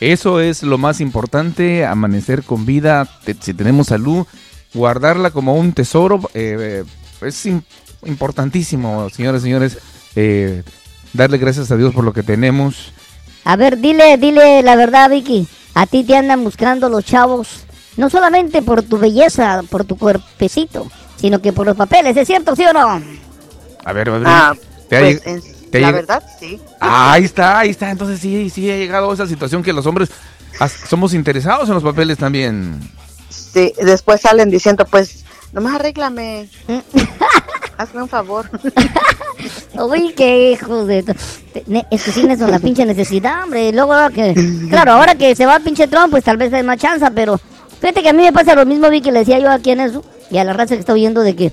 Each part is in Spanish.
Eso es lo más importante, amanecer con vida, si tenemos salud, guardarla como un tesoro. Eh, es importantísimo, señores y señores, eh, darle gracias a Dios por lo que tenemos. A ver, dile, dile la verdad, Vicky. A ti te andan buscando los chavos, no solamente por tu belleza, por tu cuerpecito, sino que por los papeles, ¿es cierto, sí o no? A ver, ver. Ah, pues, la verdad, sí. Ah, ahí está, ahí está. Entonces sí, sí ha llegado esa situación que los hombres somos interesados en los papeles también. Sí, después salen diciendo, pues, nomás arréglame. Hazme un favor. Uy, qué hijos de... Es que sí son la pinche necesidad, hombre. Luego, ahora que... Claro, ahora que se va el pinche Trump, pues tal vez hay más chance, pero... Fíjate que a mí me pasa lo mismo, vi que le decía yo aquí en eso, y a la raza que está oyendo de que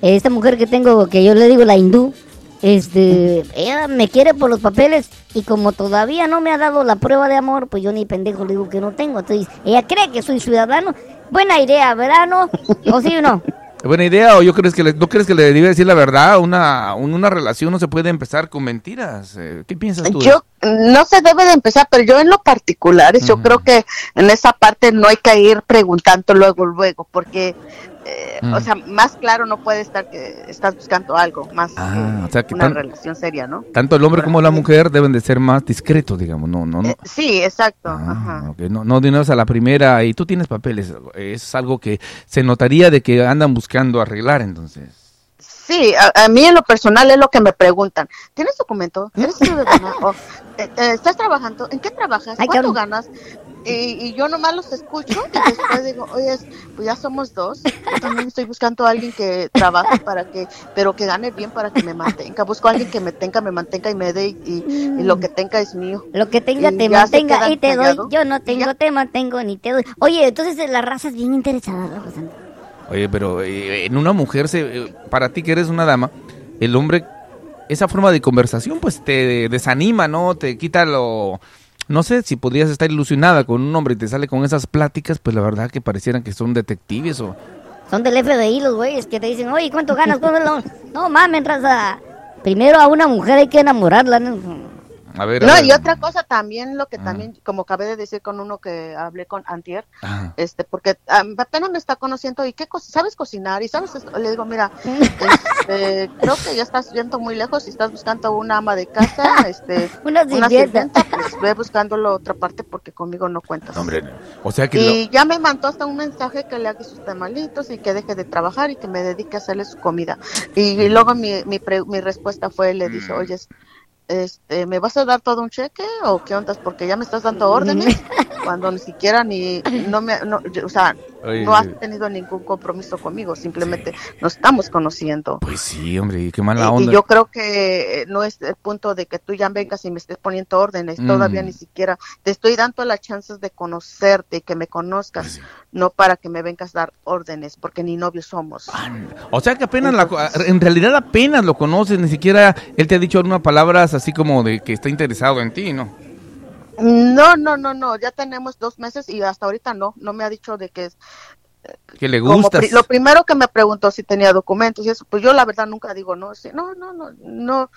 esta mujer que tengo, que yo le digo la hindú, este, ella me quiere por los papeles y como todavía no me ha dado la prueba de amor, pues yo ni pendejo le digo que no tengo. Entonces, ella cree que soy ciudadano. Buena idea, ¿verdad? ¿O sí o no? Buena idea, o yo crees que le, no crees que le debe decir la verdad, una, una relación no se puede empezar con mentiras. Eh, ¿Qué piensas tú? Yo no se debe de empezar, pero yo en lo particular, yo creo que en esa parte no hay que ir preguntando luego, luego, porque eh, o mm. sea, más claro no puede estar que estás buscando algo, más ah, una relación seria, ¿no? Tanto el hombre como la mujer deben de ser más discretos, digamos, no, no, no. Eh, sí, exacto. Ah, no, no de a la primera y tú tienes papeles, es algo que se notaría de que andan buscando arreglar, entonces. Sí, a, mí en lo personal es lo que me preguntan. ¿Tienes documento? ¿Eres ciudadana? Eh, ¿Estás trabajando? ¿En qué trabajas? ¿Cuánto ganas? Y, yo nomás los escucho y después digo, oye, pues ya somos dos. Yo también estoy buscando a alguien que trabaje para que, pero que gane bien para que me mantenga. Busco a alguien que me tenga, me mantenga y me dé y, lo que tenga es mío. Lo que tenga te mantenga y te doy. Yo no tengo, te mantengo ni te doy. Oye, entonces la raza es bien interesada, Oye, pero eh, en una mujer, se, eh, para ti que eres una dama, el hombre, esa forma de conversación pues te desanima, ¿no? Te quita lo no sé si podrías estar ilusionada con un hombre y te sale con esas pláticas, pues la verdad que parecieran que son detectives o... Son del FBI los güeyes que te dicen, oye, ¿cuánto ganas? ¿Cuánto no, mames, raza. Primero a una mujer hay que enamorarla. ¿no? No, y otra cosa también, lo que también, como acabé de decir con uno que hablé con Antier, este, porque apenas me está conociendo y qué sabes cocinar y sabes, le digo, mira, este, creo que ya estás yendo muy lejos y estás buscando una ama de casa, este, una, una sirvienta, pues ve buscándolo otra parte porque conmigo no cuentas. Hombre, o sea que y ya me mandó hasta un mensaje que le haga sus tamalitos y que deje de trabajar y que me dedique a hacerle su comida. Y, luego mi, mi, mi respuesta fue, le dije, mm. Este, ¿me vas a dar todo un cheque o qué onda? Porque ya me estás dando órdenes cuando ni siquiera ni, no me, no, o sea, no has tenido ningún compromiso conmigo, simplemente nos estamos conociendo. Pues sí, hombre, qué mala onda. Y, yo creo que no es el punto de que tú ya vengas y me estés poniendo órdenes, todavía ni siquiera te estoy dando las chances de conocerte y que me conozcas, pues no para que me vengas a dar órdenes, porque ni novios somos. O sea que apenas, en realidad apenas lo conoces, ni siquiera él te ha dicho una palabra así como de que está interesado en ti, ¿no? No, no, no, no, ya tenemos dos meses y hasta ahorita no, no me ha dicho de que es... Que le gusta. lo primero que me preguntó si tenía documentos y eso, pues yo la verdad nunca digo no, sí, no, no, no, no,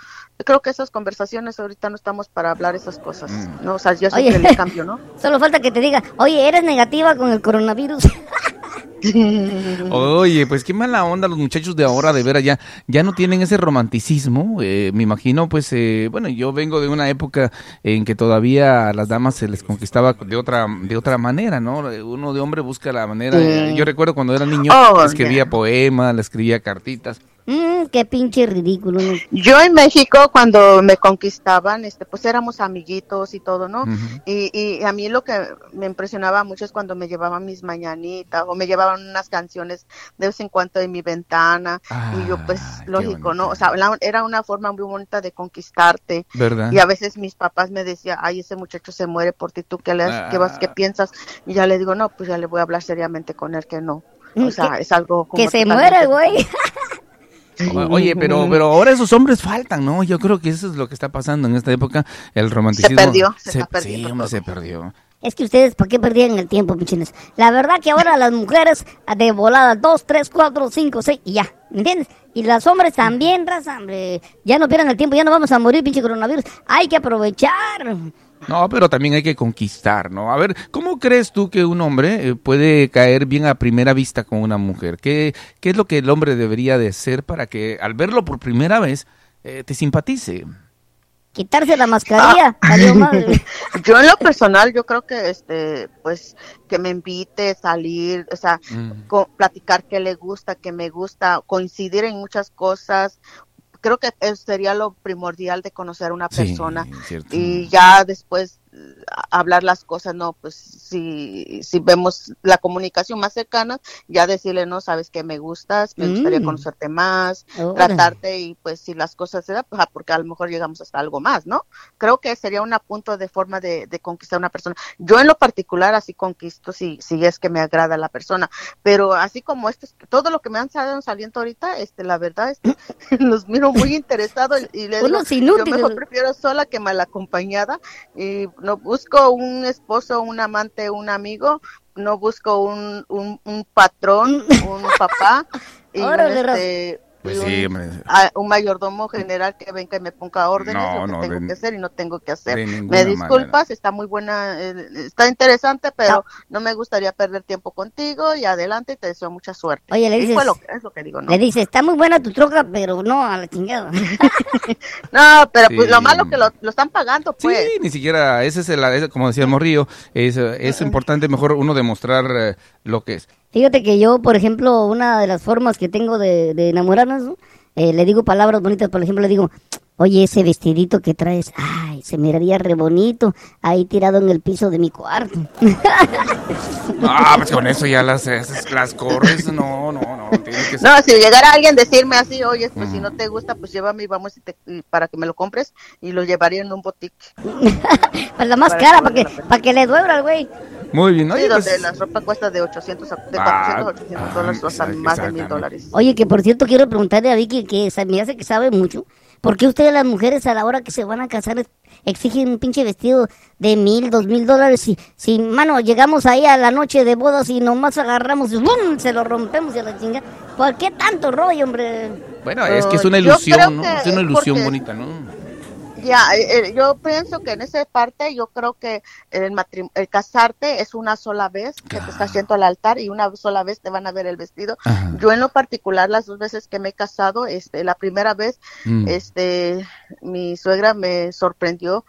creo que esas conversaciones ahorita no estamos para hablar esas cosas, mm. no, o sea, yo siempre le cambio, ¿no? Solo falta que te diga, oye, eres negativa con el coronavirus. Oye, pues qué mala onda los muchachos de ahora, de veras, ya, ya no tienen ese romanticismo. Eh, me imagino, pues, eh, bueno, yo vengo de una época en que todavía a las damas se les conquistaba de otra, de otra manera, ¿no? Uno de hombre busca la manera. Yo recuerdo cuando era niño, oh, escribía poemas, le escribía cartitas. Mm, qué pinche ridículo. Yo en México cuando me conquistaban, este, pues éramos amiguitos y todo, ¿no? y, y, a mí lo que me impresionaba mucho es cuando me llevaban mis mañanitas o me llevaban unas canciones de vez en cuando en mi ventana y yo pues ah, lógico, ¿no? O sea, era una forma muy bonita de conquistarte. ¿Verdad? Y a veces mis papás me decían, ay, ese muchacho se muere por ti, ¿tú qué, le, qué, vas, qué ah. piensas? Y ya le digo, no, pues ya le voy a hablar seriamente con él que no. O sea, es algo como Que se muere, güey. Oye, pero, pero ahora esos hombres faltan, ¿no? Yo creo que eso es lo que está pasando en esta época. El romanticismo. Se perdió, se, Sí, se perdió. Es que ustedes, ¿por qué perdían el tiempo, pichines? La verdad que ahora las mujeres de volada, dos, tres, cuatro, cinco, seis, y ya, ¿me entiendes? Y los hombres también, raza, hombre. Ya no pierdan el tiempo, ya no vamos a morir, pinche coronavirus. Hay que aprovechar. No, pero también hay que conquistar, ¿no? A ver, ¿cómo crees tú que un hombre eh, puede caer bien a primera vista con una mujer? ¿Qué, qué es lo que el hombre debería de hacer para que al verlo por primera vez eh, te simpatice? quitarse la mascarilla. Ah. yo en lo personal, yo creo que este, pues, que me invite a salir, o sea, mm. platicar qué le gusta, qué me gusta, coincidir en muchas cosas. Creo que sería lo primordial de conocer a una persona. y ya después hablar las cosas, no, pues si, si vemos la comunicación más cercana, ya decirle, no, sabes que me gustas, me gustaría mm. conocerte más, tratarte y pues si las cosas se dan, pues, porque a lo mejor llegamos hasta algo más, ¿no? Creo que sería un punto de forma de, conquistar a una persona. Yo en lo particular así conquisto si, si es que me agrada la persona, pero así como este, todo lo que me han salido saliendo ahorita, este, la verdad es que los miro muy interesados y les digo, yo mejor prefiero sola que mal acompañada y no busco un esposo, un amante, un amigo, no busco un, un, un patrón, un papá. y este, pues un, mayordomo general que venga y me ponga órdenes lo que tengo que hacer y no tengo que hacer. Me disculpas, está muy buena, eh, está interesante, pero no. me gustaría perder tiempo contigo y adelante te deseo mucha suerte. Oye, le dices, es lo que digo, ¿no? Le dice, está muy buena tu troca, pero no a la chingada. no, pero pues lo malo que lo, están pagando, pues. Sí, ni siquiera, ese es el, como decía el Morrillo, es, es importante mejor uno demostrar eh, lo que es. Fíjate que yo, por ejemplo, una de las formas que tengo de, enamorarnos, eh, le digo palabras bonitas, por ejemplo, le digo, oye, ese vestidito que traes, ay, se miraría re bonito ahí tirado en el piso de mi cuarto. Ah, pues con eso ya las, las corres, no, no, no. No, si llegara alguien decirme así, oye, pues si no te gusta, pues llévame y vamos para que me lo compres y lo llevaría en un botique. pues la más cara, para que, para que le duela al güey. Muy bien, oye. Sí, donde pues la ropa cuesta de 800 a, de 400 a 800 dólares, hasta más de mil dólares. Oye, que por cierto quiero preguntarle a Vicky, que me hace que sabe mucho, ¿por qué ustedes las mujeres a la hora que se van a casar exigen un pinche vestido de mil, dos mil dólares? Si, si, mano, llegamos ahí a la noche de bodas y nomás agarramos y ¡bum! se lo rompemos y a la chinga. ¿Por qué tanto rollo, hombre? Bueno, es que es una ilusión, ¿no? Es una ilusión bonita, ¿no? Ya, eh, eh, yo pienso que en esa parte, yo creo que el, el casarte es una sola vez que te estás yendo al altar y una sola vez te van a ver el vestido. Yo en lo particular, las dos veces que me he casado, este, la primera vez, mm. este, mi suegra me sorprendió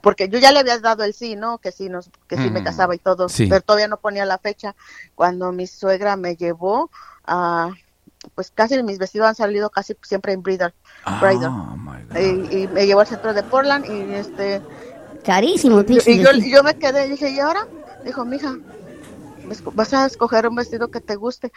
porque yo ya le había dado el sí, ¿no? Que sí, nos, que sí me mm. casaba y todo, pero todavía no ponía la fecha. Cuando mi suegra me llevó a pues casi mis vestidos han salido casi siempre en bridal. Oh, y, me llevó al centro de Portland y este... Carísimo, y, y yo, yo, me quedé y dije, ¿y ahora? Dijo, mija, vas a escoger un vestido que te guste.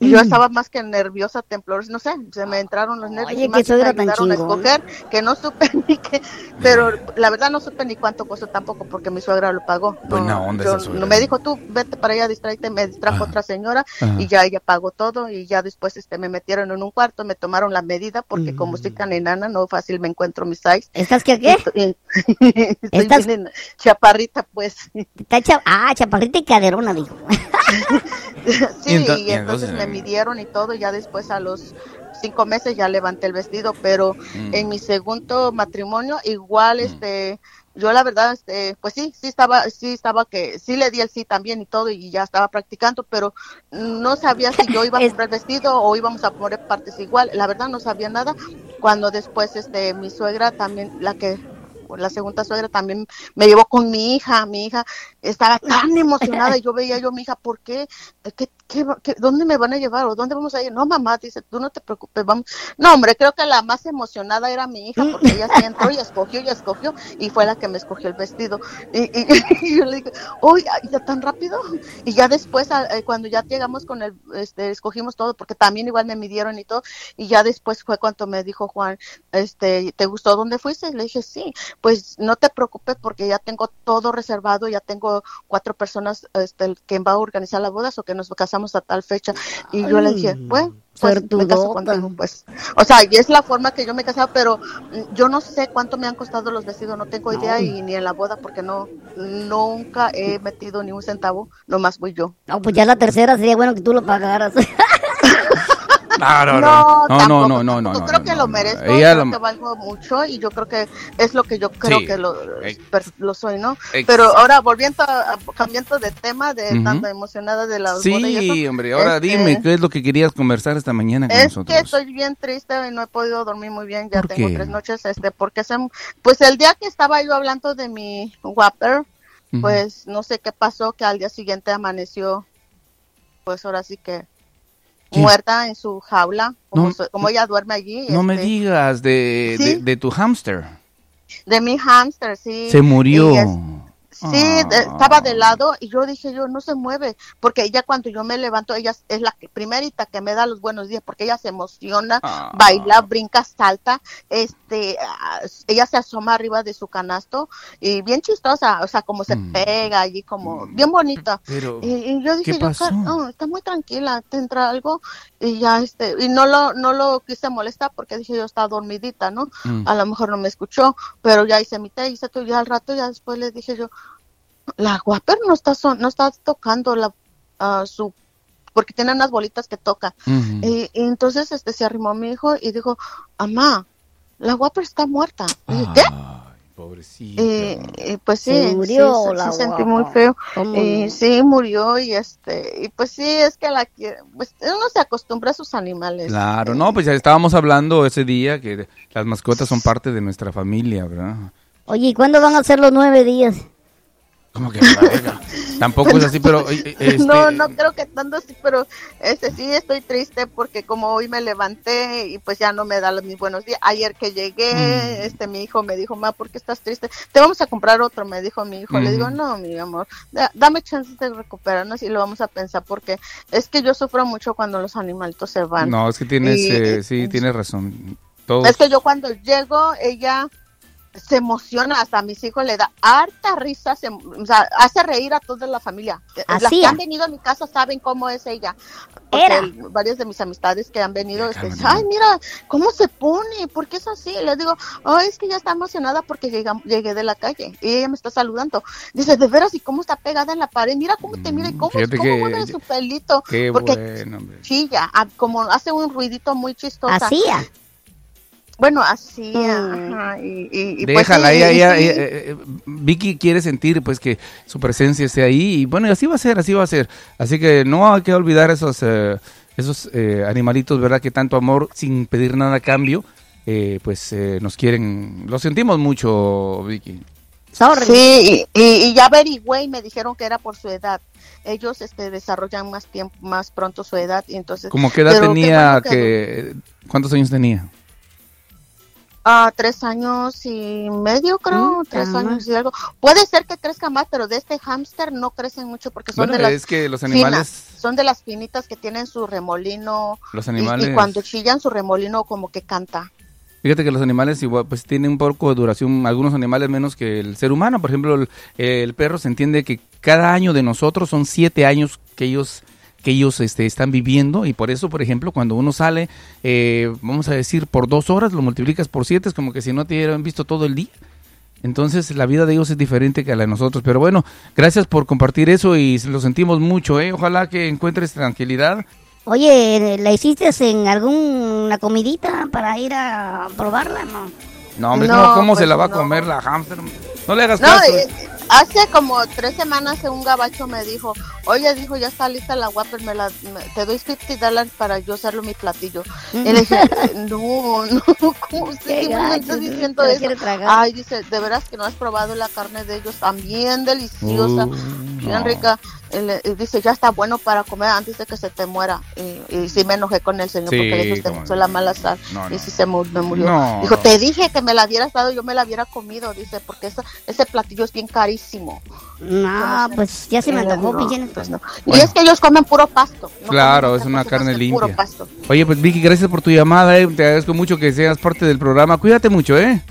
Y yo mm. estaba más que nerviosa, temblorosa, no sé, se me entraron los nervios. Oye, más que me ayudaron a escoger, que no supe ni qué, pero la verdad no supe ni cuánto costó tampoco porque mi suegra lo pagó. No, onda no me dijo tú, vete para allá, distráete, me distrajo otra señora y ya ella pagó todo y ya después este me metieron en un cuarto, me tomaron la medida porque como estoy tan enana, no fácil me encuentro mi size. ¿Estás qué qué? Estoy, ¿Estás... chaparrita pues. ah, chaparrita y caderona, dijo. sí, y, entonces me midieron y todo, ya después a los cinco meses ya levanté el vestido, pero mm. en mi segundo matrimonio igual, mm. este, yo la verdad, este, pues sí, sí estaba, sí estaba que, sí le di el sí también y todo y ya estaba practicando, pero no sabía si yo iba a comprar el vestido o íbamos a poner partes igual, la verdad no sabía nada, cuando después, este, mi suegra también, la que la segunda suegra también me llevó con mi hija, mi hija estaba tan emocionada y yo veía yo mi hija, ¿por qué? ¿Qué, qué, dónde me van a llevar o dónde vamos a ir? No, mamá, dice, tú no te preocupes, vamos. No, hombre, creo que la más emocionada era mi hija porque ella se entró y escogió y escogió y fue la que me escogió el vestido. Y, yo le dije, uy, ya tan rápido. Y ya después, eh, cuando ya llegamos con el, este, escogimos todo porque también igual me midieron y todo y ya después fue cuando me dijo Juan, este, ¿te gustó dónde fuiste? Le dije, sí, pues no te preocupes porque ya tengo todo reservado, ya tengo cuatro personas este, que va a organizar las bodas o que nos casamos a tal fecha. Y yo le dije, bueno, pues me caso contigo, pues. O sea, y es la forma que yo me he casado, pero mm, yo no sé cuánto me han costado los vestidos, no tengo idea y ni en la boda porque no, nunca he metido ni un centavo, nomás voy yo. No, pues ya la tercera sería bueno que tú lo pagaras. no, no, no, no, no, no, Yo creo que lo merezco, creo que valgo mucho y yo creo que es lo que yo creo que lo, lo, soy, ¿no? Pero ahora volviendo, a, cambiando de tema, de tanto emocionada de la Sí, hombre, ahora este, dime, ¿qué es lo que querías conversar esta mañana con es nosotros? Es que estoy bien triste y no he podido dormir muy bien, ya tengo tres noches, este, porque se, pues el día que estaba yo hablando de mi Whopper, pues no sé qué pasó, que al día siguiente amaneció, pues ahora sí que muerta en su jaula, como, ella duerme allí. No me este, digas, de, de, tu hámster. De mi hámster, sí. Se murió. Sí, estaba de lado y yo dije, yo no se mueve, porque ella cuando yo me levanto, ella es la primerita que me da los buenos días, porque ella se emociona, ah. baila, brinca, salta, este, ah, ella se asoma arriba de su canasto y bien chistosa, o sea, como se mm. pega allí, como mm. bien bonita. y, yo dije, yo, está muy tranquila, tendrá algo y ya, este, y no lo, no lo quise molestar porque dije, yo estaba dormidita, ¿no? Mm. A lo mejor no me escuchó, pero ya hice mi té, hice todo, ya al rato, ya después le dije yo, la Whopper no está no está tocando la su porque tiene unas bolitas que toca y, entonces este se arrimó a mi hijo y dijo mamá la Whopper está muerta y ¿qué? Pobrecita. Y, pues sí, murió sí, sentí muy feo. Y sí, murió y este, y pues sí, es que la pues uno se acostumbra a sus animales. Claro, no, pues ya estábamos hablando ese día que las mascotas son parte de nuestra familia, ¿verdad? Oye, ¿y cuándo van a ser los nueve días? Como que Tampoco es así, pero... Eh, este... No, no creo que tanto así, pero este sí estoy triste porque como hoy me levanté y pues ya no me da los mis buenos días. Ayer que llegué, mm. este mi hijo me dijo, ma, ¿por qué estás triste? Te vamos a comprar otro, me dijo mi hijo. Le digo, no, mi amor, dame chance de recuperarnos y lo vamos a pensar porque es que yo sufro mucho cuando los animalitos se van. No, es que tienes, eh, sí, tienes razón. Es que yo cuando llego, ella se emociona, hasta a mis hijos le da harta risa, se, o sea, hace reír a toda la familia. Las que han venido a mi casa saben cómo es ella. Porque varios de mis amistades que han venido, este, ay, mira, ¿cómo se pone? ¿Por qué es así? Le digo, oh, es que ya está emocionada porque llegué de la calle y ella me está saludando. Dice, de veras, ¿y cómo está pegada en la pared? Mira cómo te mira y cómo, cómo mueve su pelito. porque chilla, como hace un ruidito muy chistoso. Hacía. Bueno, así, mm. y, pues Déjala, ella, eh, eh, Vicky quiere sentir pues que su presencia esté ahí y bueno, así va a ser, así va a ser. Así que no hay que olvidar esos, eh, esos animalitos, ¿verdad? Que tanto amor sin pedir nada a cambio, pues nos quieren, lo sentimos mucho, Vicky. Sí, y, ya averigüé y me dijeron que era por su edad. Ellos este, desarrollan más tiempo, más pronto su edad y entonces. ¿Cómo qué edad tenía? Que, ¿Cuántos años tenía? Ah, tres años y medio, creo, mm, tres años y algo. Puede ser que crezca más, pero de este hámster no crecen mucho porque son de las es que los animales son de las finitas que tienen su remolino. Los animales y, cuando chillan su remolino como que canta. Fíjate que los animales igual pues tienen un poco de duración, algunos animales menos que el ser humano. Por ejemplo, el, el perro se entiende que cada año de nosotros son siete años que ellos que ellos este, están viviendo y por eso, por ejemplo, cuando uno sale, eh, vamos a decir, por dos horas, lo multiplicas por siete, es como que si no te hubieran visto todo el día. Entonces la vida de ellos es diferente que la de nosotros. Pero bueno, gracias por compartir eso y lo sentimos mucho. ¿eh? Ojalá que encuentres tranquilidad. Oye, ¿la hiciste en alguna comidita para ir a probarla? No, no hombre, ¿cómo se la va a pues comer la hamster? No le hagas caso. Eh, hace como tres semanas un gabacho me dijo, oye, dijo, ya está lista la Whopper, me la, te doy 50 dólares para yo hacerlo mi platillo. Y le dije, no, no, ¿cómo usted me estás diciendo eso? Ay, dice, de veras que no has probado la carne de ellos, también deliciosa, uh, bien rica y dice, ya está bueno para comer antes de que se te muera. Y, y sí me enojé con el señor porque le dijo, te puso la mala sal. y sí se me murió. dijo, te dije que me la hubieras dado, yo me la hubiera comido, dice, porque ese, ese platillo es bien carísimo. No, pues ya se me antojó, pues Y es que ellos comen puro pasto. claro, es una carne limpia. Oye, pues Vicky, gracias por tu llamada, eh. te agradezco mucho que seas parte del programa. Cuídate mucho, ¿eh?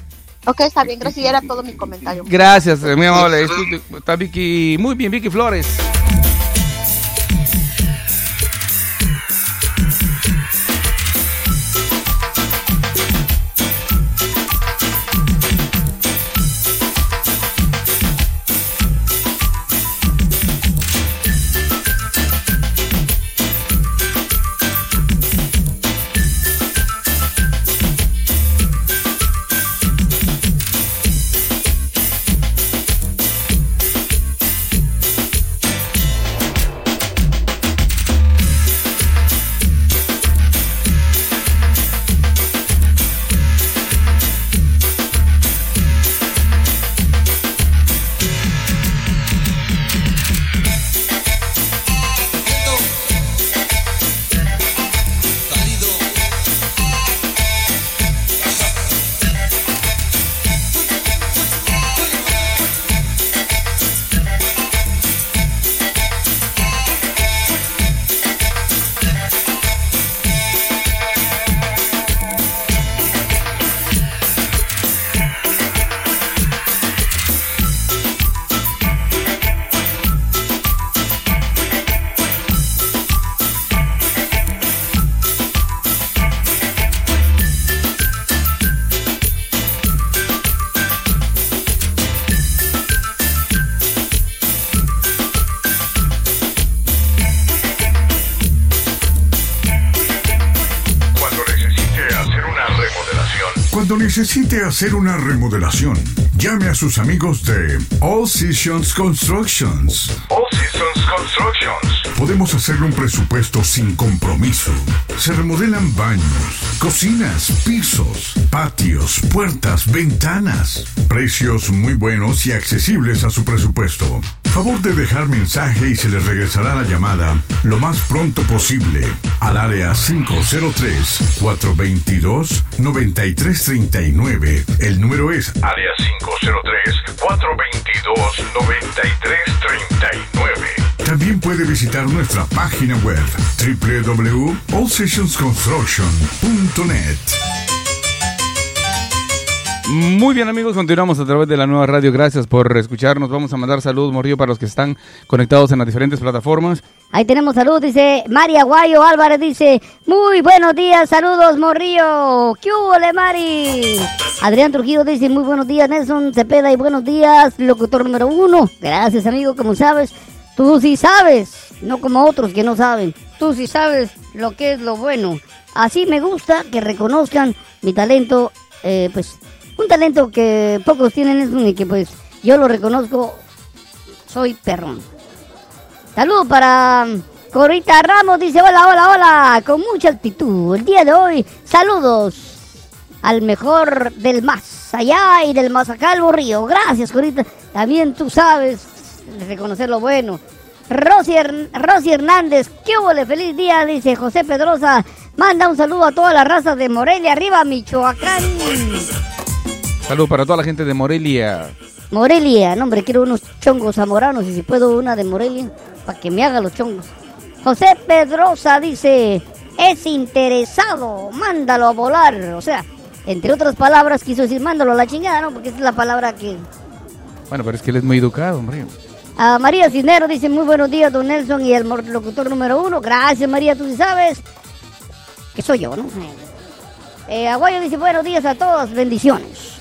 Ok, está bien, gracias. Era todo mi comentario. Gracias, muy amable. Está Vicky, muy bien, Vicky Flores. Necesite hacer una remodelación, llame a sus amigos de All Seasons Constructions. All Seasons Constructions. Podemos hacerle un presupuesto sin compromiso. Se remodelan baños, cocinas, pisos, patios, puertas, ventanas. Precios muy buenos y accesibles a su presupuesto. Favor de dejar mensaje y se les regresará la llamada lo más pronto posible al área 503-422-9339. El número es área 503-422-9339. También puede visitar nuestra página web www.allsessionsconstruction.net. Muy bien amigos, continuamos a través de la nueva radio. Gracias por escucharnos. Vamos a mandar saludos, Morrillo, para los que están conectados en las diferentes plataformas. Ahí tenemos salud, dice María Guayo Álvarez, dice, muy buenos días, saludos, Morrillo. ¿Qué hubo, Mari? Adrián Trujillo dice, muy buenos días, Nelson Cepeda, y buenos días, locutor número uno. Gracias, amigo, como sabes, tú sí sabes, no como otros que no saben. Tú sí sabes lo que es lo bueno. Así me gusta que reconozcan mi talento, eh, pues un talento que pocos tienen es y que pues yo lo reconozco, soy perrón. Saludos para Corita Ramos, dice hola, hola, hola, con mucha actitud. El día de hoy, saludos al mejor del más allá y del más acá al borrío. Gracias, Corita. También tú sabes reconocer lo bueno. Rosy, Hernández, qué huele, feliz día, dice José Pedrosa. Manda un saludo a toda la raza de Morelia, arriba Michoacán. Saludos para toda la gente de Morelia. Morelia, no hombre, quiero unos chongos zamoranos y si puedo una de Morelia para que me haga los chongos. José Pedrosa dice, es interesado, mándalo a volar. O sea, entre otras palabras quiso decir, mándalo a la chingada, ¿no? Porque esa es la palabra que... Bueno, pero es que él es muy educado, hombre. A María Cisnero dice, muy buenos días, don Nelson y el locutor número uno. Gracias, María, tú sí sabes que soy yo, ¿no? Eh, Aguayo dice, buenos días a todos, bendiciones.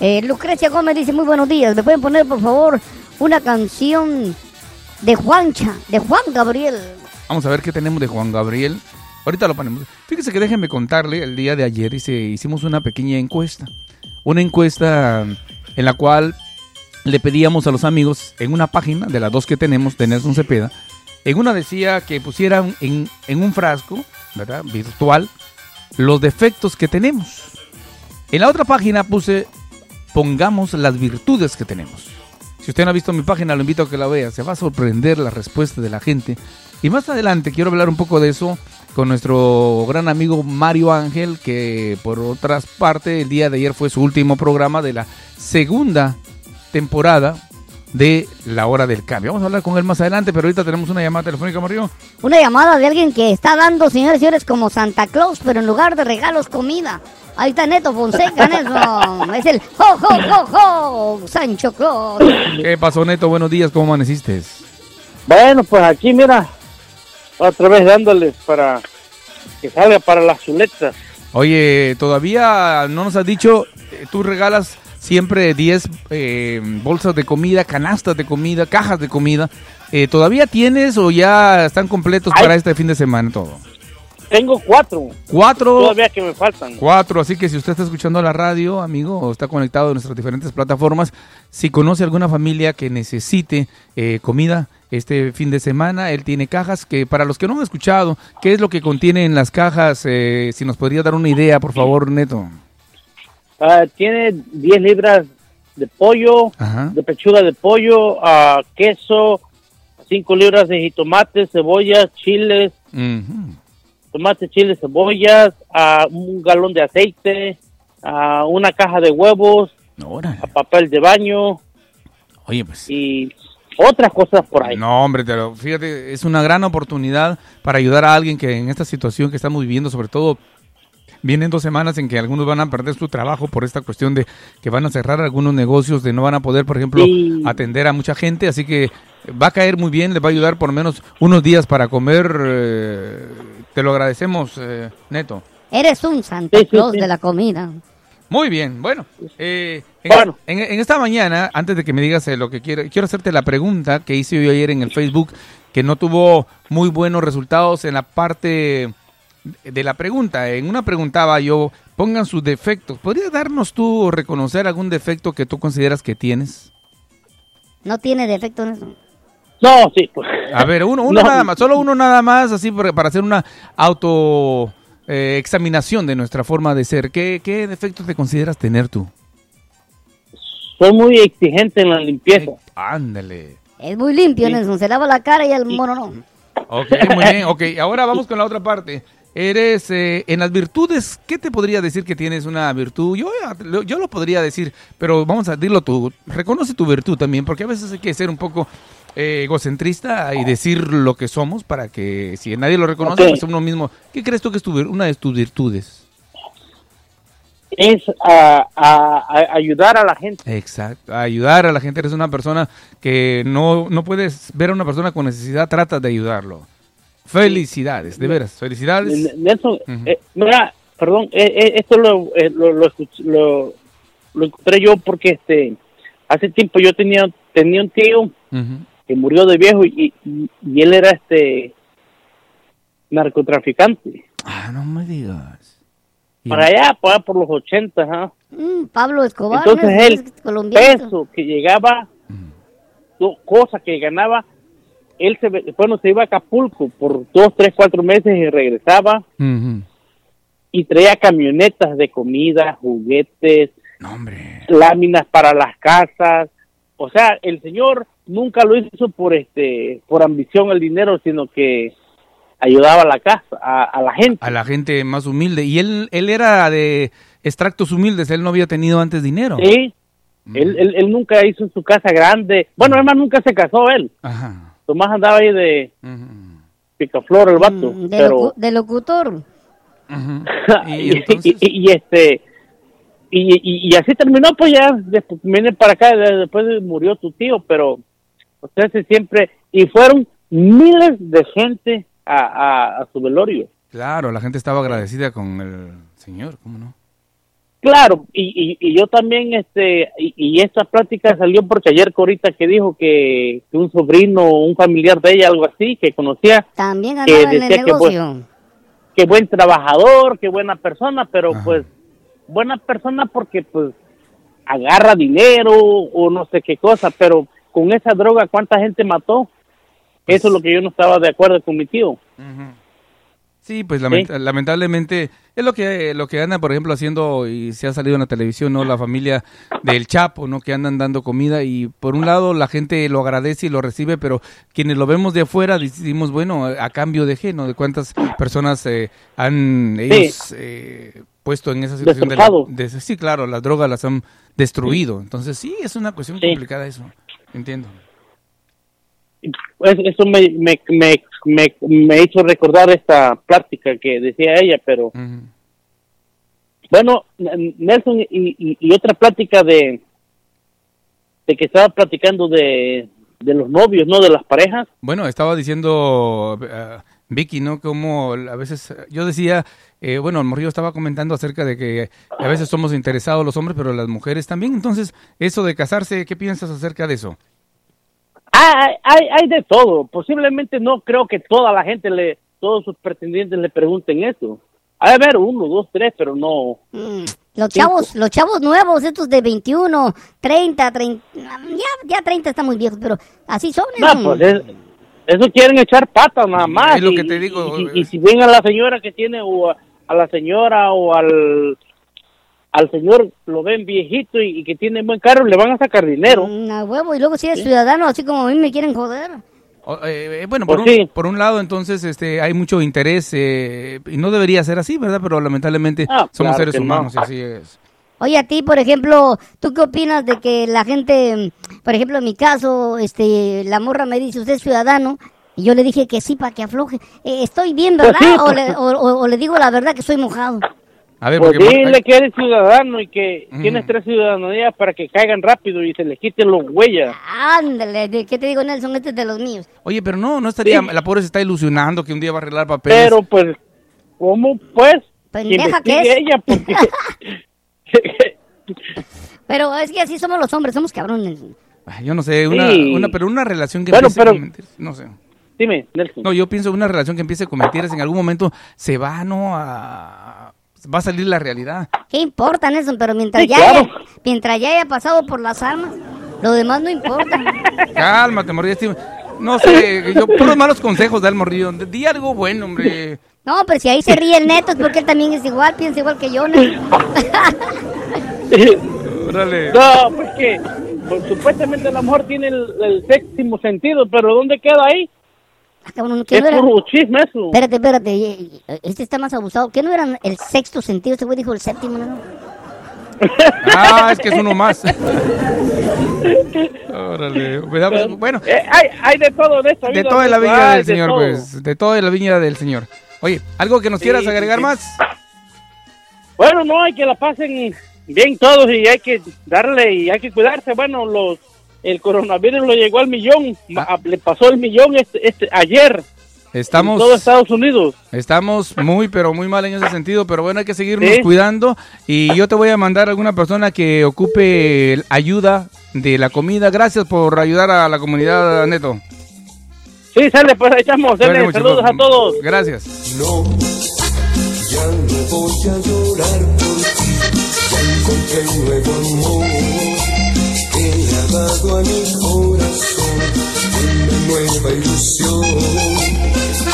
Eh, Lucrecia Gómez dice, muy buenos días. ¿Me pueden poner, por favor, una canción de Juancha, de Juan Gabriel? Vamos a ver qué tenemos de Juan Gabriel. Ahorita lo ponemos. Fíjese que déjenme contarle, el día de ayer hicimos una pequeña encuesta. Una encuesta en la cual le pedíamos a los amigos en una página de las dos que tenemos de Nelson Cepeda. En una decía que pusieran en, en un frasco, ¿verdad? Virtual, los defectos que tenemos. En la otra página puse pongamos las virtudes que tenemos. Si usted no ha visto mi página, lo invito a que la vea. Se va a sorprender la respuesta de la gente. Y más adelante quiero hablar un poco de eso con nuestro gran amigo Mario Ángel, que por otras partes el día de ayer fue su último programa de la segunda temporada de la hora del cambio. Vamos a hablar con él más adelante, pero ahorita tenemos una llamada telefónica, Mario. Una llamada de alguien que está dando, señores y señores, como Santa Claus, pero en lugar de regalos, comida. Ahí está Neto Fonseca, Neto. Es el ¡Jo, jo, jo, jo! Sancho Claus. ¿Qué pasó, Neto? Buenos días, ¿cómo amaneciste? Bueno, pues aquí, mira, otra vez dándoles para que salga para las chuletas. Oye, todavía no nos has dicho, eh, tú regalas siempre 10 eh, bolsas de comida, canastas de comida, cajas de comida. Eh, ¿Todavía tienes o ya están completos para este fin de semana todo? Tengo cuatro. Cuatro. Todavía que me faltan. Cuatro, así que si usted está escuchando la radio, amigo, o está conectado a nuestras diferentes plataformas, si conoce alguna familia que necesite eh, comida este fin de semana, él tiene cajas que para los que no han escuchado, ¿qué es lo que contiene en las cajas? Eh, si nos podría dar una idea, por favor, Neto. Ah, tiene 10 libras de pollo, de pechuga de pollo, uh, queso, 5 libras de jitomate, cebollas, chiles tomate, chile, cebollas, a un galón de aceite, a una caja de huevos, a papel de baño. Oye, pues. Y otras cosas por ahí. No, hombre, pero fíjate, es una gran oportunidad para ayudar a alguien que en esta situación que estamos viviendo, sobre todo vienen dos semanas en que algunos van a perder su trabajo por esta cuestión de que van a cerrar algunos negocios, de no van a poder, por ejemplo, atender a mucha gente, así que va a caer muy bien, le va a ayudar por lo menos unos días para comer. Eh, te lo agradecemos, eh, Neto. Eres un Santa Claus de la comida. Muy bien, bueno, eh, en, En, esta mañana, antes de que me digas lo que quiero, quiero hacerte la pregunta que hice yo ayer en el Facebook, que no tuvo muy buenos resultados en la parte de la pregunta. En una preguntaba yo, pongan sus defectos. ¿Podrías darnos tú o reconocer algún defecto que tú consideras que tienes? No tiene defecto en eso. No, sí. Pues. A ver, uno, uno nada más, solo uno nada más, así para hacer una auto eh, examinación de nuestra forma de ser. ¿Qué, ¿Qué defectos te consideras tener tú? Soy muy exigente en la limpieza. ándale. Es muy limpio, Nelson. Se lava la cara y el mono no. Ok, muy bien. Ok, ahora vamos con la otra parte. Eres, eh, en las virtudes, ¿qué te podría decir que tienes una virtud? Yo, yo lo podría decir, pero vamos a decirlo tú. Reconoce tu virtud también, porque a veces hay que ser un poco eh, egocentrista y decir lo que somos para que si nadie lo reconoce, pues uno mismo. ¿Qué crees tú que es tu, una de tus virtudes? es a, ayudar a la gente. Exacto, ayudar a la gente. Eres una persona que no, no puedes ver a una persona con necesidad, trata de ayudarlo. Felicidades, de veras, felicidades. Nelson, eh, mira, perdón, eh, eh, esto lo, lo, lo, lo, encontré yo porque este hace tiempo yo tenía tenía un tío que murió de viejo y, y, él era este narcotraficante. Ah, no me digas. Para allá, para por los 80, ¿ah? Pablo Escobar. Entonces él, peso que llegaba, cosa que ganaba, él se, bueno, se iba a Acapulco por dos, tres, cuatro meses y regresaba. Y traía camionetas de comida, juguetes, láminas para las casas. O sea, el señor nunca lo hizo por este, por ambición el dinero, sino que ayudaba a la casa, a, la gente. A la gente más humilde. Y él, él era de extractos humildes, él no había tenido antes dinero. Sí, mm. él, él, nunca hizo su casa grande. Bueno, además nunca se casó él. Ajá. Tomás andaba ahí de picaflor el vato. Mm, de, pero... de locutor. ¿Y, este y, y, así terminó pues ya después viene para acá después murió tu tío pero ustedes siempre y fueron miles de gente a, a, su velorio. Claro, la gente estaba agradecida con el señor, ¿cómo no? Claro, y, y, yo también, este, y, y, esta plática salió porque ayer Corita que dijo que, un sobrino, un familiar de ella, algo así, que conocía, también que en el negocio. Que buen, trabajador, que buena persona, pero pues buena persona porque pues agarra dinero o no sé qué cosa, pero con esa droga, ¿cuánta gente mató? Eso es lo que yo no estaba de acuerdo con mi tío. Sí, pues lamentablemente es lo que lo que andan, por ejemplo, haciendo y se ha salido en la televisión, ¿no? La familia del Chapo, ¿no? Que andan dando comida y por un lado la gente lo agradece y lo recibe, pero quienes lo vemos de afuera decimos, bueno, a cambio de qué, ¿no? De cuántas personas eh, han ellos eh, puesto en esa situación de, sí, claro, las drogas las han destruido. Entonces sí, es una cuestión complicada eso. Entiendo. Pues, eso me, me, me, me, hizo recordar esta plática que decía ella, pero bueno, Nelson, y, y, otra plática de, de que estaba platicando de, de los novios, ¿no? De las parejas. Bueno, estaba diciendo eh, Vicky, ¿no? Como a veces, yo decía, eh, bueno, el morrillo estaba comentando acerca de que a veces somos interesados los hombres, pero las mujeres también. Entonces, eso de casarse, ¿qué piensas acerca de eso? Hay, hay, hay de todo. Posiblemente no creo que toda la gente, le, todos sus pretendientes le pregunten eso. Hay a ver uno, dos, tres, pero no. Mm, los chavos, los chavos nuevos, estos de 21, 30, 30, ya, ya 30 están muy viejos, pero así son. No, pues eso quieren echar patas nada más. Es lo que te digo. Y, si ven a la señora que tiene, o a la señora, o al al señor lo ven viejito y, que tiene buen carro, le van a sacar dinero. Mm, huevo, y luego si es ciudadano, así como a mí me quieren joder. Eh, eh, bueno, por, pues un, por un lado, entonces, este, hay mucho interés eh, y no debería ser así, ¿verdad? Pero lamentablemente ah, somos seres humanos y así es. Oye, a ti, por ejemplo, ¿tú qué opinas de que la gente, por ejemplo, en mi caso, este, la morra me dice, usted es ciudadano, y yo le dije que sí para que afloje. ¿Estoy bien, pues verdad? o, le, o, le, digo la verdad que estoy mojado? A ver, pues dile que eres ciudadano y que tienes tres ciudadanías para que caigan rápido y se les quiten los huellas. Ándale, ¿qué te digo, Nelson? Este es de los míos. Oye, pero no, no estaría, la pobre se está ilusionando que un día va a arreglar papeles. Pero pues, ¿cómo pues? Pendeja que es. ella porque... pero es que así somos los hombres, somos cabrones. yo no sé, una, una, pero una relación que bueno, pero, no sé. Dime, Nelson. No, yo pienso que una relación que empiece con mentiras en algún momento se va, ¿no? A... Va a salir la realidad. ¿Qué importa, Nelson? Pero mientras, ya, haya, mientras ya haya pasado por las armas, lo demás no importa. Cálmate, morrillo. No sé, yo puros malos consejos da el morrillo. Di algo bueno, hombre. No, pero si ahí se ríe el neto es porque él también es igual, piensa igual que yo, ¿no? Órale. No, pues que pues, supuestamente el amor tiene el, séptimo sentido, pero ¿dónde queda ahí? Ah, cabrón, ¿qué es no era? chisme eso. Espérate, espérate, este está más abusado. ¿Qué no era el sexto sentido? Este güey dijo el séptimo, ¿no? ah, es que es uno más. Órale. Bueno, eh, hay, hay, de todo en esta vida. De toda la viña del Señor, pues. De toda la viña del Señor. Oye, ¿algo que nos quieras agregar más? Bueno, no, hay que la pasen bien todos y hay que darle y hay que cuidarse. Bueno, los el coronavirus lo llegó al millón, ah. le pasó el millón este, este ayer. Estamos en todo Estados Unidos. Estamos muy pero muy mal en ese sentido, pero bueno, hay que seguirnos cuidando y yo te voy a mandar a alguna persona que ocupe ayuda de la comida. Gracias por ayudar a la comunidad, Neto. Sí, sale, pues echamos. Dale, saludos a todos. Gracias. No, ya no voy a llorar por ti. Ya encontré un nuevo amor que ha dado a mi corazón una nueva ilusión.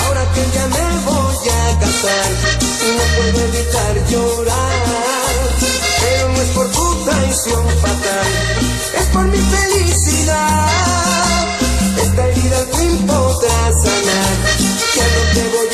Ahora que ya me voy a casar, no puedo evitar llorar. Pero no es por tu traición fatal, es por mi felicidad. Ya no te voy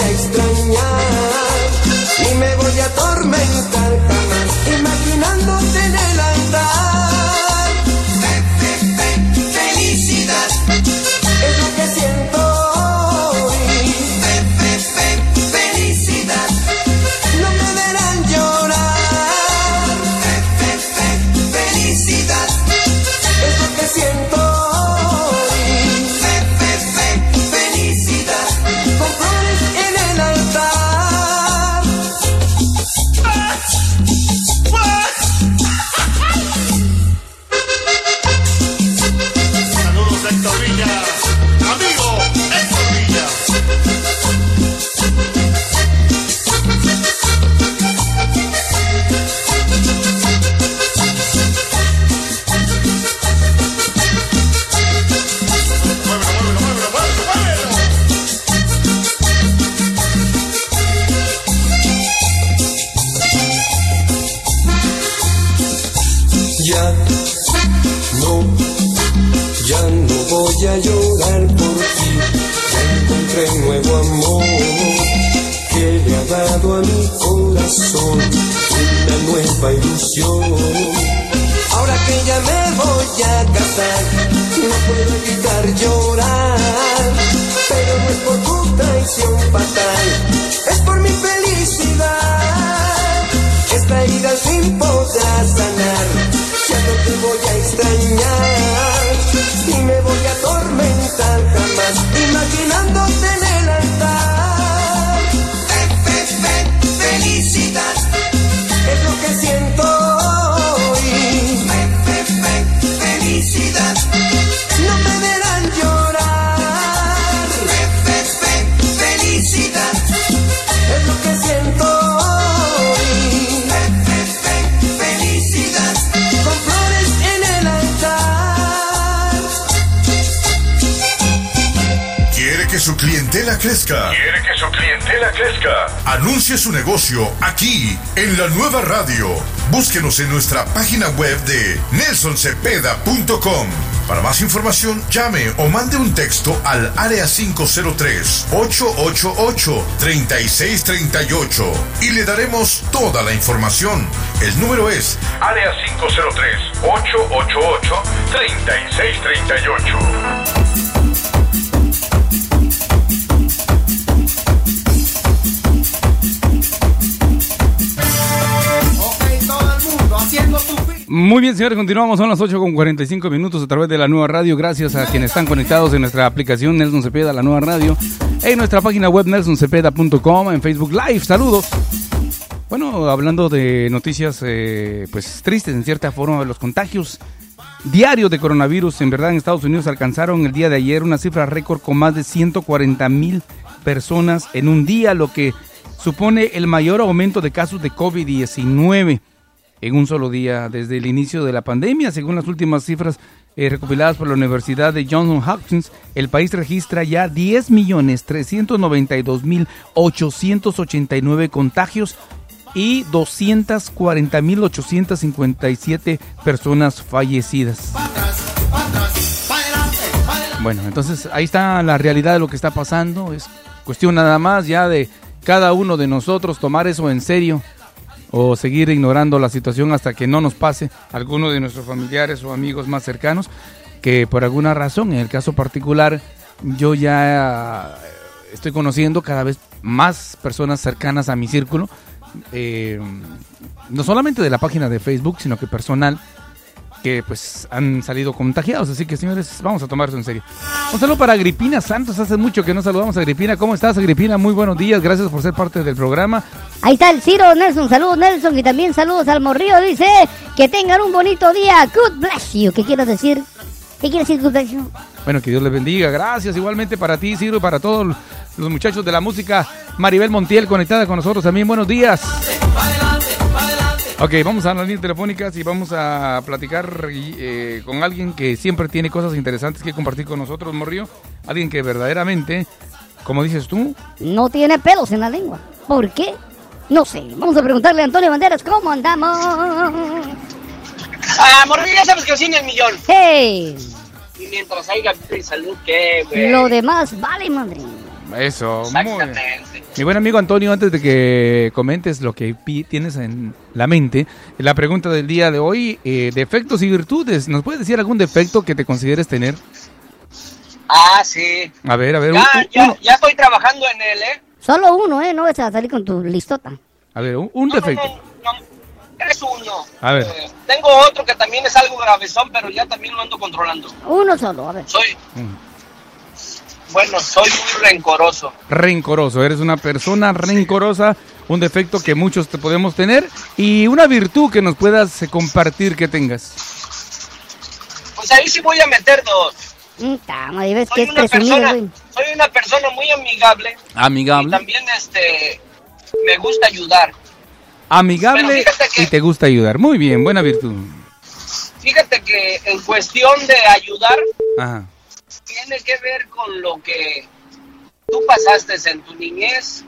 imaginándote su negocio aquí en la nueva radio. Búsquenos en nuestra página web de nelsoncepeda.com. Para más información, llame o mande un texto al área 503-888-3638 y le daremos toda la información. El número es área 503-888-3638. Muy bien, señores, continuamos. Son las 8 con 45 minutos a través de la nueva radio. Gracias a quienes están conectados en nuestra aplicación Nelson Cepeda, la nueva radio, en nuestra página web nelsoncepeda.com, en Facebook Live. Saludos. Bueno, hablando de noticias, eh, pues tristes en cierta forma, los contagios diario de coronavirus. En verdad, en Estados Unidos alcanzaron el día de ayer una cifra récord con más de 140 mil personas en un día, lo que supone el mayor aumento de casos de COVID-19 en un solo día desde el inicio de la pandemia. Según las últimas cifras eh, recopiladas por la Universidad de Johns Hopkins, el país registra ya 10.392.889 contagios y 240.857 personas fallecidas. Bueno, entonces ahí está la realidad de lo que está pasando. Es cuestión nada más ya de cada uno de nosotros tomar eso en serio o seguir ignorando la situación hasta que no nos pase alguno de nuestros familiares o amigos más cercanos, que por alguna razón, en el caso particular, yo ya estoy conociendo cada vez más personas cercanas a mi círculo, eh, no solamente de la página de Facebook, sino que personal, que pues han salido contagiados. Así que señores, vamos a tomar eso en serio. Un saludo para Agripina Santos. Hace mucho que no saludamos a Agripina. ¿Cómo estás, Agripina? Muy buenos días. Gracias por ser parte del programa. Ahí está el Ciro Nelson. Saludos, Nelson. Y también saludos al Morrío. Dice que tengan un bonito día. Good bless you. ¿Qué quieres decir? ¿Qué quiere decir good bless you? Bueno, que Dios les bendiga. Gracias igualmente para ti, Ciro, y para todos los muchachos de la música. Maribel Montiel conectada con nosotros también. Buenos días. Ok, vamos a las líneas telefónicas y vamos a platicar eh, con alguien que siempre tiene cosas interesantes que compartir con nosotros, Morrio. Alguien que verdaderamente, como dices tú, no tiene pelos en la lengua. ¿Por qué? No sé. Vamos a preguntarle a Antonio Banderas cómo andamos. Ah, Morrillo, ya sabes que sin el millón. ¡Hey! Y mientras haya salud, ¿qué, güey? Lo demás vale, madre. Eso, Exactamente. Mi buen amigo Antonio, antes de que comentes lo que tienes en la mente, la pregunta del día de hoy, eh, defectos y virtudes. ¿Nos puedes decir algún defecto que te consideres tener? Ah, sí. A ver, a ver. Ya, ya, estoy trabajando en él, ¿eh? Solo uno, ¿eh? No vas a salir con tu listota. A ver, un, defecto. No, no, es uno. A ver. Eh, tengo otro que también es algo gravezón, pero ya también lo ando controlando. Uno solo, a ver. Soy... Mm. Bueno, soy muy rencoroso. Rencoroso, eres una persona rencorosa, un defecto que muchos te podemos tener y una virtud que nos puedas eh, compartir que tengas. Pues ahí sí voy a meter dos. Ves soy, una persona, soy una persona muy amigable. Amigable. Y también este, me gusta ayudar. Amigable y te gusta ayudar. Muy bien, buena virtud. Fíjate que en cuestión de ayudar, Ajá tiene que ver con lo que tú pasaste en tu niñez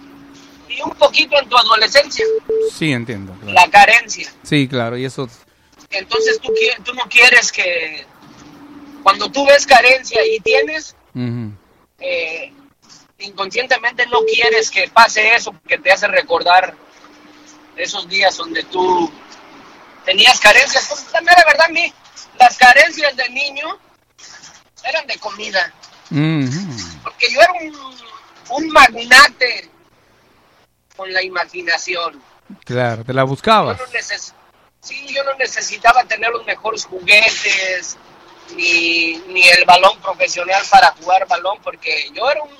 y un poquito en tu adolescencia. Sí, entiendo. La carencia. Sí, claro, y eso... Entonces tú, tú no quieres que cuando tú ves carencia y tienes, eh, inconscientemente no quieres que pase eso porque te hace recordar esos días donde tú tenías carencias. Pues también la verdad a mí, las carencias de niño eran de comida. Porque yo era un, magnate con la imaginación. Claro, te la buscabas. sí, yo no necesitaba tener los mejores juguetes, ni, ni el balón profesional para jugar balón, porque yo era un,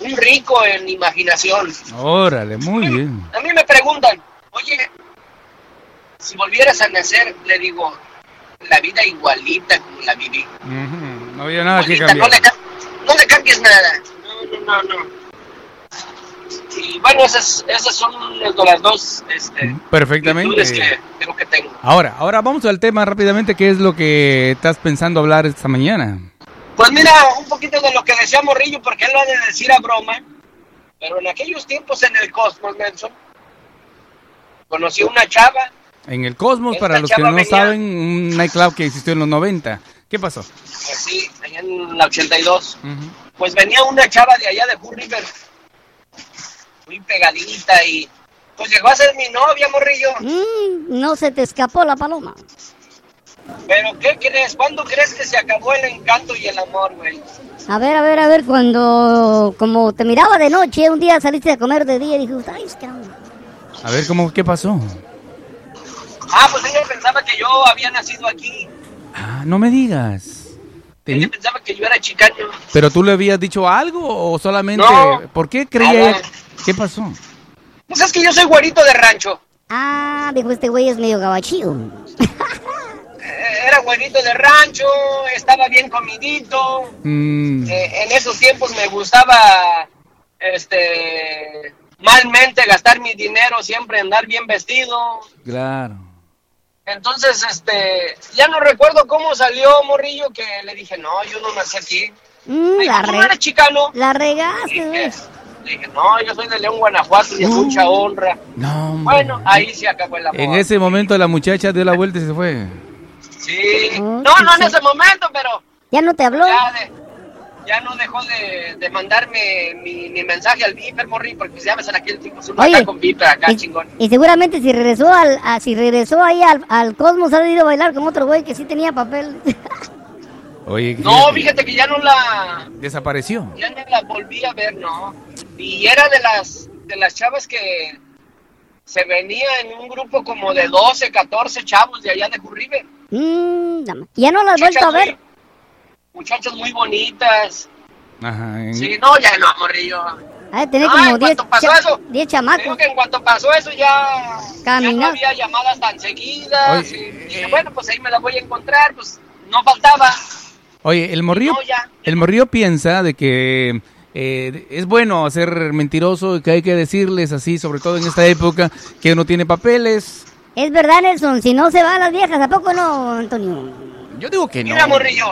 un rico en imaginación. Órale, muy bien. A mí me preguntan, oye, si volvieras a nacer, le digo, la vida igualita como la viví. No había nada que cambiar. No le, cambies nada. No, no, no, Y bueno, esas, esas son las dos este, Perfectamente. que creo que tengo. Ahora, ahora vamos al tema rápidamente. ¿Qué es lo que estás pensando hablar esta mañana? Pues mira, un poquito de lo que decía Morrillo, porque él lo ha de decir a broma. Pero en aquellos tiempos en el Cosmos, Nelson, conocí una chava en el Cosmos, para los que no saben, un nightclub que existió en los 90. ¿Qué pasó? Pues sí, allá en la 82. Pues venía una chava de allá de Hood River, muy pegadita y pues llegó a ser mi novia, morrillo. Mm, no se te escapó la paloma. Pero ¿qué crees? ¿Cuándo crees que se acabó el encanto y el amor, güey? A ver, a ver, a ver, cuando como te miraba de noche, un día saliste a comer de día y dijiste, ay, que... A ver, ¿cómo, ¿qué pasó? Ah, pues ella pensaba que yo había nacido aquí. Ah, no me digas. Ella pensaba que yo era chicano. ¿Pero tú le habías dicho algo o solamente...? ¿Por qué creía ¿Qué pasó? Pues es que yo soy güerito de rancho. Ah, dijo este güey es medio gabachillo. era güerito de rancho, estaba bien comidito. Mm. Eh, en esos tiempos me gustaba, este, malmente gastar mi dinero, siempre andar bien vestido. Claro. Entonces, este, ya no recuerdo cómo salió Morrillo que le dije, no, yo no nací aquí. Mm, la ¿tú no eres chicano? La regaste, dije, no, yo soy de León, Guanajuato y de mucha honra. No, Bueno, ahí se acabó el amor. En ese momento la muchacha dio la vuelta y se fue. Sí. no, no en ese momento, pero... ¿Ya no te habló? Ya, no dejó de, mandarme mi, mensaje al Viper, Morri, porque ya ves en aquel tiempo se Oye, con Viper acá, y, chingón. Y seguramente si regresó al, si regresó ahí al, al Cosmos ha ido a bailar con otro güey que sí tenía papel. Oye, no, fíjate que ya no la... Desapareció. Ya no la volví a ver, no. Y era de las, de las chavas que se venía en un grupo como de 12, 14 chavos de allá de Curribe. Mm, ya no las has vuelto a ver. Muchachos muy bonitas. Ajá. Sí, no, ya no, morrillo. Ah, tenés como 10 10 chamacos. Digo que en cuanto pasó eso ya, ya no había llamadas tan seguidas. y, eh, bueno, pues ahí me las voy a encontrar, pues no faltaba. Oye, el morrillo, el morrillo piensa de que eh, es bueno ser mentiroso y que hay que decirles así, sobre todo en esta época, que uno tiene papeles. Es verdad, Nelson, si no se van las viejas, ¿a poco no, Antonio? Yo digo que no. Mira, morrillo,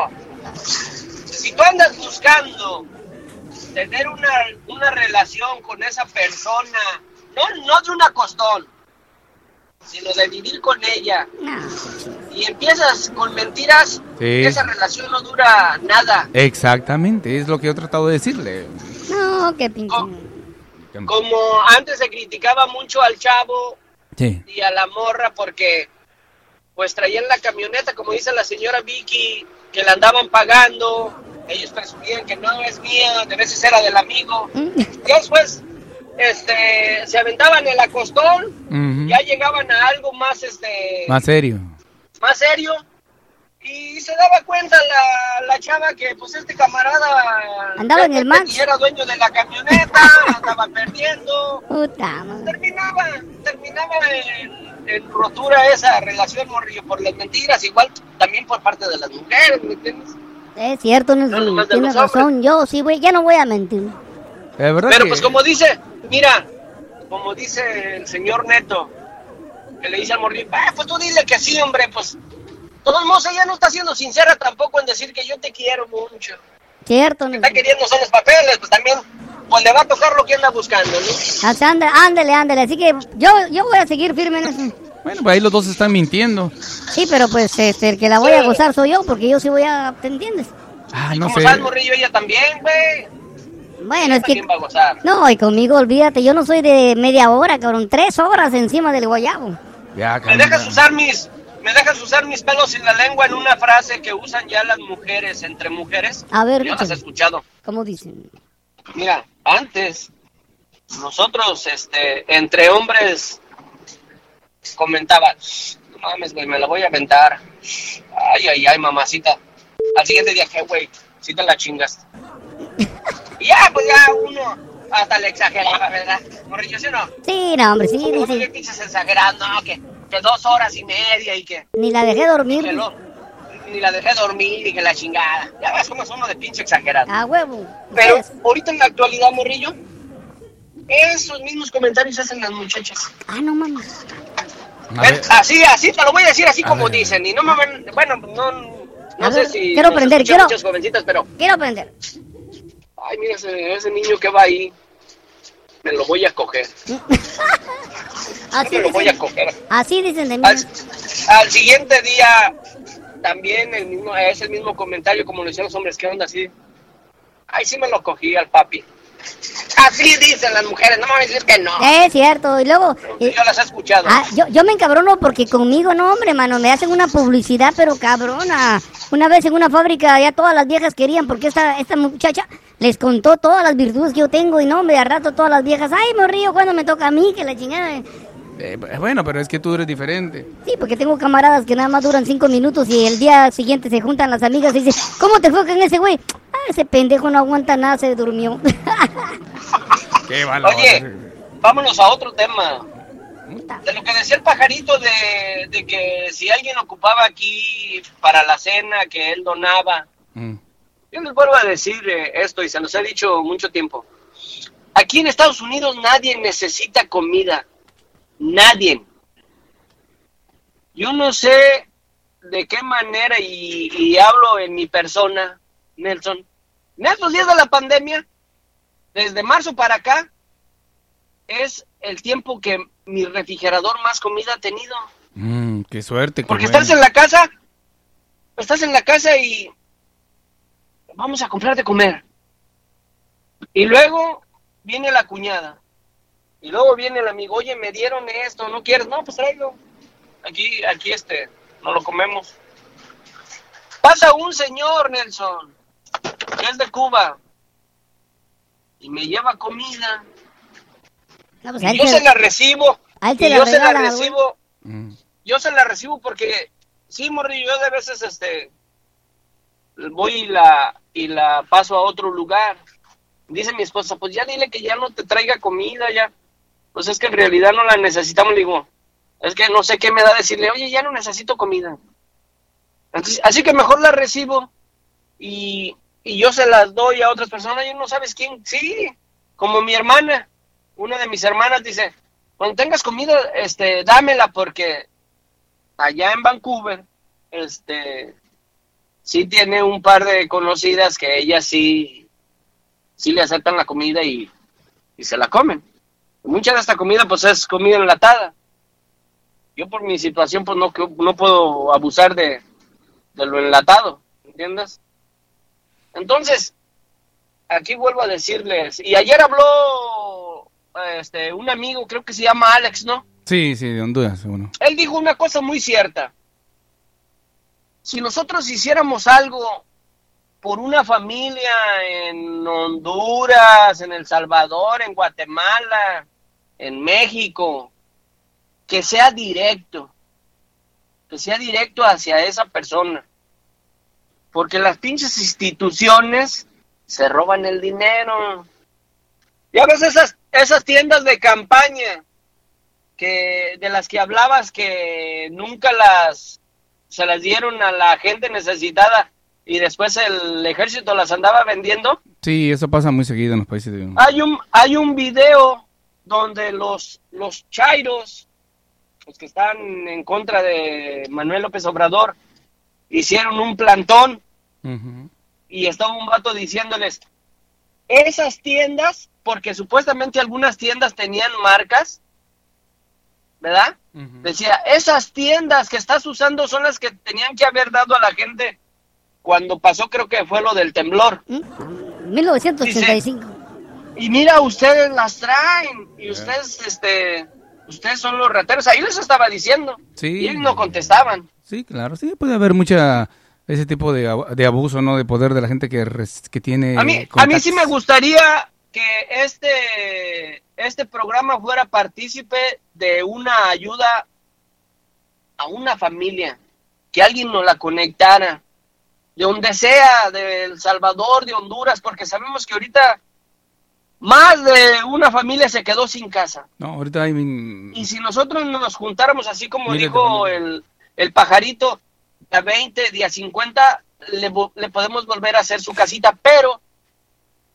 si tú andas buscando tener una, una relación con esa persona, no, no de una costón, sino de vivir con ella. Y empiezas con mentiras, esa relación no dura nada. Exactamente, es lo que yo he tratado de decirle. No, qué pinche. Como, antes se criticaba mucho al chavo y a la morra porque pues traían la camioneta, como dice la señora Vicky, que la andaban pagando, ellos presumían que no es mía, de veces era del amigo. Mm. Y después este, se aventaban el acostón, ya llegaban a algo más, este... Más serio. Más serio. Y se daba cuenta la, la chava que, pues, este camarada... Andaba en el Max. Y era dueño de la camioneta, andaba perdiendo. Puta Terminaba, terminaba en, rotura esa relación, Morrillo, por las mentiras, igual también por parte de las mujeres, ¿me entiendes? Es cierto, no, tienes razón. Yo sí, güey, ya no voy a mentir. Pero pues como dice, mira, como dice el señor Neto, que le dice al morrillo, ah, pues tú dile que sí, hombre, pues todos modos ella no está siendo sincera tampoco en decir que yo te quiero mucho. Cierto. no. está queriendo son los papeles, pues también pues le va a tocar lo que anda buscando, ¿no? Así, ándale, ándale, así que yo, yo voy a seguir firme en eso. Bueno, pues ahí los dos están mintiendo. Sí, pero pues este, el que la voy a gozar soy yo, porque yo sí voy a, ¿te entiendes? Ah, no sé. sabes, morrillo, ella también, güey. Bueno, es que... No, y conmigo, olvídate, yo no soy de media hora, cabrón. Tres horas encima del guayabo. Ya, ¿Me dejas usar mis... ¿Me dejas usar mis pelos en la lengua en una frase que usan ya las mujeres entre mujeres? A ver, las he escuchado. ¿Cómo dicen? Mira, antes nosotros, este, entre hombres, comentaban, no mames, güey, me la voy a aventar. Ay, ay, ay, mamacita. Al siguiente día, ¿qué, güey? Si te la chingas. Y ya, pues ya uno hasta le exageraba, ¿verdad? Morrillo, ¿sí o no? Sí, no, hombre, sí. ¿Cómo sí. dices exagerando? No, que, que dos horas y media y que... Ni la dejé dormir. Ni la dejé dormir y que la chingada. Ya ves cómo es uno de pinche exagerado. Ah, huevo. Pero ahorita en la actualidad, Morrillo, esos mismos comentarios hacen las muchachas. Ah, no mames. Así, así, te lo voy a decir así como dicen. Y no me van... Bueno, no... No sé si... Quiero aprender, quiero... Muchas jovencitas, pero... Quiero aprender ay, mira ese, niño que va ahí, me lo voy a coger. así me lo voy a coger. Así dicen de mí. Al, siguiente día, también el mismo, es el mismo comentario como lo hicieron los hombres, ¿qué onda así? Ay, sí me lo cogí al papi. Así dicen las mujeres, no me decir que no. Es cierto, y luego... yo las he escuchado. Ah, yo, yo me encabrono porque conmigo, no, hombre, mano, me hacen una publicidad, pero cabrona. Una vez en una fábrica ya todas las viejas querían, porque esta, esta muchacha les contó todas las virtudes que yo tengo, y no, hombre, al rato todas las viejas, ay, me río cuando me toca a mí, que la chingada... Eh, bueno, pero es que tú eres diferente. Sí, porque tengo camaradas que nada más duran cinco minutos y el día siguiente se juntan las amigas y dicen, ¿cómo te fue con ese güey? Ah, ese pendejo no aguanta nada, se durmió. Oye, vámonos a otro tema. De lo que decía el pajarito de, que si alguien ocupaba aquí para la cena, que él donaba. Mm. Yo les vuelvo a decir eh, esto y se los he dicho mucho tiempo. Aquí en Estados Unidos nadie necesita comida. Nadie. Yo no sé de qué manera, y, hablo en mi persona, Nelson, en estos días de la pandemia, desde marzo para acá, es el tiempo que mi refrigerador más comida ha tenido. Mm, qué suerte. Porque estás en la casa, estás en la casa y vamos a comprar de comer. Y luego viene la cuñada. Y luego viene el amigo, oye, me dieron esto, ¿no quieres? No, pues traigo. Aquí, aquí este, no lo comemos. Pasa un señor, Nelson, que es de Cuba, y me lleva comida. Pues, yo se la recibo. Y yo se la recibo. Mm. Yo se la recibo porque, sí, morri, yo de veces este voy y la, y la paso a otro lugar. Dice mi esposa, pues ya dile que ya no te traiga comida, ya. Pues es que en realidad no la necesitamos, le digo. Es que no sé qué me da decirle, oye, ya no necesito comida. así que mejor la recibo y, y yo se las doy a otras personas y no sabes quién. Sí, como mi hermana. Una de mis hermanas dice, cuando tengas comida, este, dámela porque allá en Vancouver, este, sí tiene un par de conocidas que ellas sí, sí le aceptan la comida y, y se la comen. Mucha de esta comida pues es comida enlatada yo por mi situación pues no, no puedo abusar de, lo enlatado, ¿entiendes? Entonces, aquí vuelvo a decirles, y ayer habló este un amigo, creo que se llama Alex, ¿no? Sí, sí, de Honduras, seguro. Él dijo una cosa muy cierta. Si nosotros hiciéramos algo por una familia en Honduras, en El Salvador, en Guatemala, en México, que sea directo, que sea directo hacia esa persona. Porque las pinches instituciones se roban el dinero. Ya ves esas, esas tiendas de campaña que de las que hablabas que nunca las se las dieron a la gente necesitada y después el ejército las andaba vendiendo. Sí, eso pasa muy seguido en los países de... Hay un hay un video donde los los chairos los que están en contra de Manuel López Obrador, hicieron un plantón y estaba un vato diciéndoles, esas tiendas, porque supuestamente algunas tiendas tenían marcas, ¿verdad? Decía, esas tiendas que estás usando son las que tenían que haber dado a la gente cuando pasó, creo que fue lo del temblor. 1985. Y mira, ustedes las traen y ustedes, este, ustedes son los rateros. Ahí les estaba diciendo. Sí. Y ellos no contestaban. Sí, claro. Sí, puede haber mucha ese tipo de, de abuso, ¿no? De poder de la gente que, que tiene... A mí, a mí sí me gustaría que este, este programa fuera partícipe de una ayuda a una familia, que alguien nos la conectara, de donde sea, de El Salvador, de Honduras, porque sabemos que ahorita más de una familia se quedó sin casa. No, ahorita hay... Y si nosotros nos juntáramos así como dijo el, el, pajarito, a 20, día 50, le, le podemos volver a hacer su casita, pero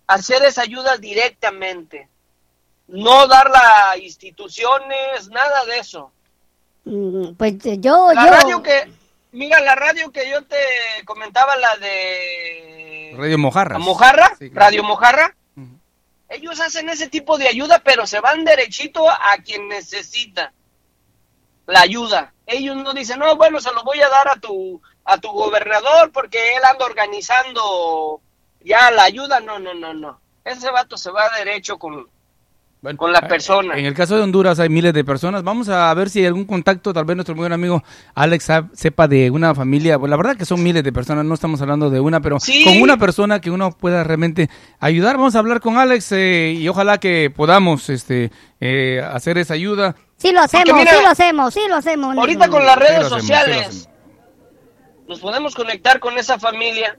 hacer esa ayuda directamente. No darla a instituciones, nada de eso. Mm, pues yo... La radio que... Mira, la radio que yo te comentaba, la de... Radio Mojarra. Mojarra, Radio Mojarra ellos hacen ese tipo de ayuda, pero se van derechito a quien necesita la ayuda. Ellos no dicen, no, bueno, se lo voy a dar a tu, a tu gobernador porque él anda organizando ya la ayuda. No, no, no, no. Ese vato se va derecho con, con la persona. En el caso de Honduras hay miles de personas. Vamos a ver si hay algún contacto, tal vez nuestro muy buen amigo Alex sepa de una familia. Pues la verdad que son miles de personas, no estamos hablando de una, pero con una persona que uno pueda realmente ayudar. Vamos a hablar con Alex eh, y ojalá que podamos este eh, hacer esa ayuda. Sí lo hacemos, sí lo hacemos, sí lo hacemos. Ahorita con las redes sociales nos podemos conectar con esa familia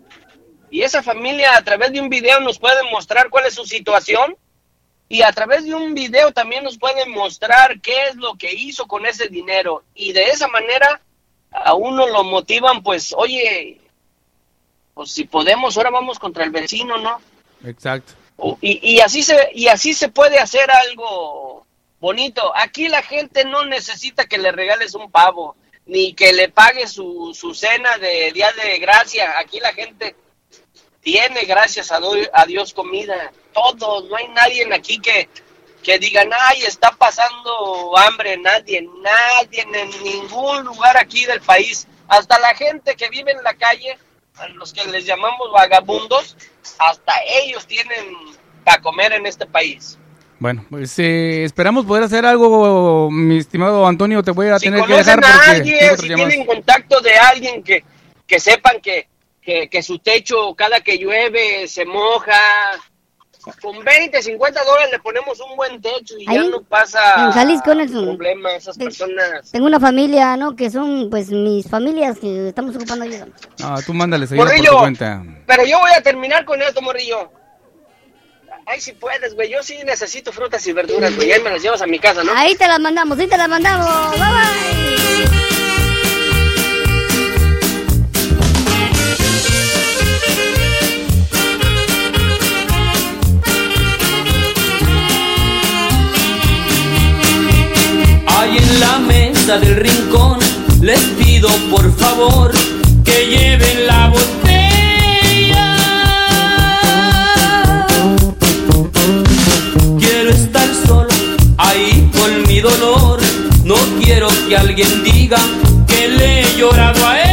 y esa familia a través de un video nos puede mostrar cuál es su situación y a través de un video también nos pueden mostrar qué es lo que hizo con ese dinero. Y de esa manera a uno lo motivan pues oye pues si podemos ahora vamos contra el vecino no exacto. Y, y así se y así se puede hacer algo bonito. Aquí la gente no necesita que le regales un pavo ni que le pague su, su cena de día de gracia. Aquí la gente tiene gracias a, a Dios comida. Todos, no hay nadie aquí que, que digan, ay, está pasando hambre, nadie, nadie en ningún lugar aquí del país, hasta la gente que vive en la calle, a los que les llamamos vagabundos, hasta ellos tienen para comer en este país. Bueno, pues eh, esperamos poder hacer algo, mi estimado Antonio, te voy a tener que dejar a alguien, si tienen contacto de alguien que, que sepan que, que, que su techo cada que llueve se moja, con 20, 50 dólares le ponemos un buen techo y ya no pasa en Jalisco es problema esas personas. Tengo una familia, ¿no? Que son, pues, mis familias que estamos ocupando ayuda. Ah, tú mándales ayuda por tu cuenta. Pero yo voy a terminar con esto, Morrillo. Ay, si puedes, güey. Yo sí necesito frutas y verduras, güey. Ahí me las llevas a mi casa, ¿no? Ahí te las mandamos, ahí te las mandamos. Bye, bye. Del rincón les pido por favor que lleven la botella. Quiero estar solo ahí con mi dolor, no quiero que alguien diga que le he llorado a él.